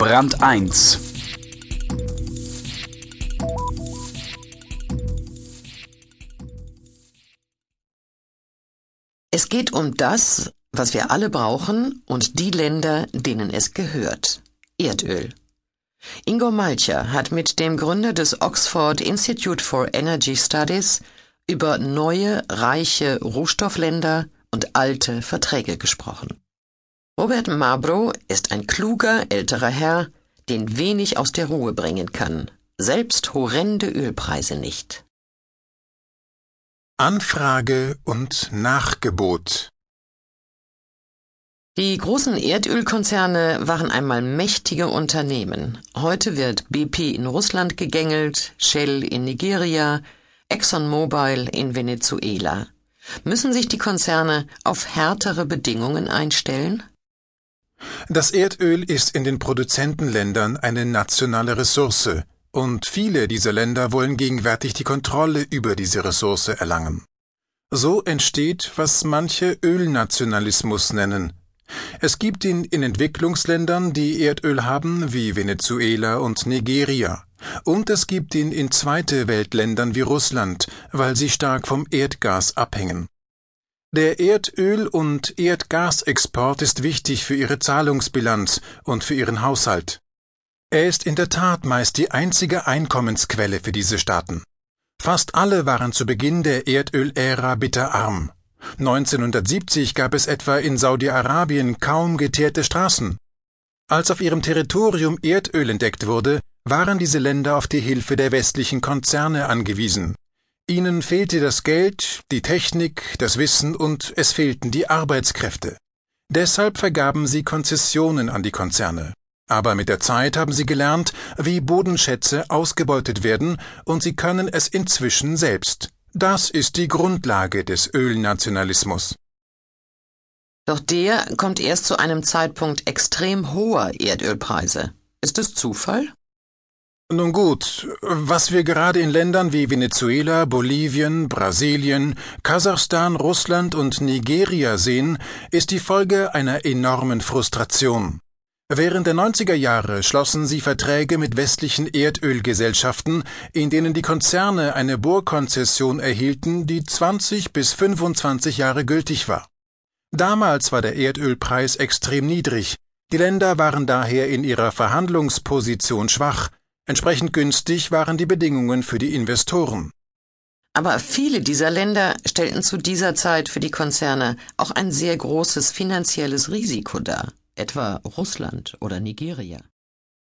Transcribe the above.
Brand 1 Es geht um das, was wir alle brauchen und die Länder, denen es gehört. Erdöl. Ingo Malcher hat mit dem Gründer des Oxford Institute for Energy Studies über neue, reiche Rohstoffländer und alte Verträge gesprochen. Robert Mabro ist ein kluger älterer Herr, den wenig aus der Ruhe bringen kann, selbst horrende Ölpreise nicht. Anfrage und Nachgebot Die großen Erdölkonzerne waren einmal mächtige Unternehmen. Heute wird BP in Russland gegängelt, Shell in Nigeria, ExxonMobil in Venezuela. Müssen sich die Konzerne auf härtere Bedingungen einstellen? Das Erdöl ist in den Produzentenländern eine nationale Ressource, und viele dieser Länder wollen gegenwärtig die Kontrolle über diese Ressource erlangen. So entsteht, was manche Ölnationalismus nennen. Es gibt ihn in Entwicklungsländern, die Erdöl haben, wie Venezuela und Nigeria. Und es gibt ihn in zweite Weltländern wie Russland, weil sie stark vom Erdgas abhängen. Der Erdöl- und Erdgasexport ist wichtig für ihre Zahlungsbilanz und für ihren Haushalt. Er ist in der Tat meist die einzige Einkommensquelle für diese Staaten. Fast alle waren zu Beginn der Erdölära bitterarm. 1970 gab es etwa in Saudi-Arabien kaum geteerte Straßen. Als auf ihrem Territorium Erdöl entdeckt wurde, waren diese Länder auf die Hilfe der westlichen Konzerne angewiesen. Ihnen fehlte das Geld, die Technik, das Wissen und es fehlten die Arbeitskräfte. Deshalb vergaben sie Konzessionen an die Konzerne. Aber mit der Zeit haben sie gelernt, wie Bodenschätze ausgebeutet werden, und sie können es inzwischen selbst. Das ist die Grundlage des Ölnationalismus. Doch der kommt erst zu einem Zeitpunkt extrem hoher Erdölpreise. Ist es Zufall? Nun gut, was wir gerade in Ländern wie Venezuela, Bolivien, Brasilien, Kasachstan, Russland und Nigeria sehen, ist die Folge einer enormen Frustration. Während der 90er Jahre schlossen sie Verträge mit westlichen Erdölgesellschaften, in denen die Konzerne eine Bohrkonzession erhielten, die 20 bis 25 Jahre gültig war. Damals war der Erdölpreis extrem niedrig, die Länder waren daher in ihrer Verhandlungsposition schwach, Entsprechend günstig waren die Bedingungen für die Investoren. Aber viele dieser Länder stellten zu dieser Zeit für die Konzerne auch ein sehr großes finanzielles Risiko dar, etwa Russland oder Nigeria.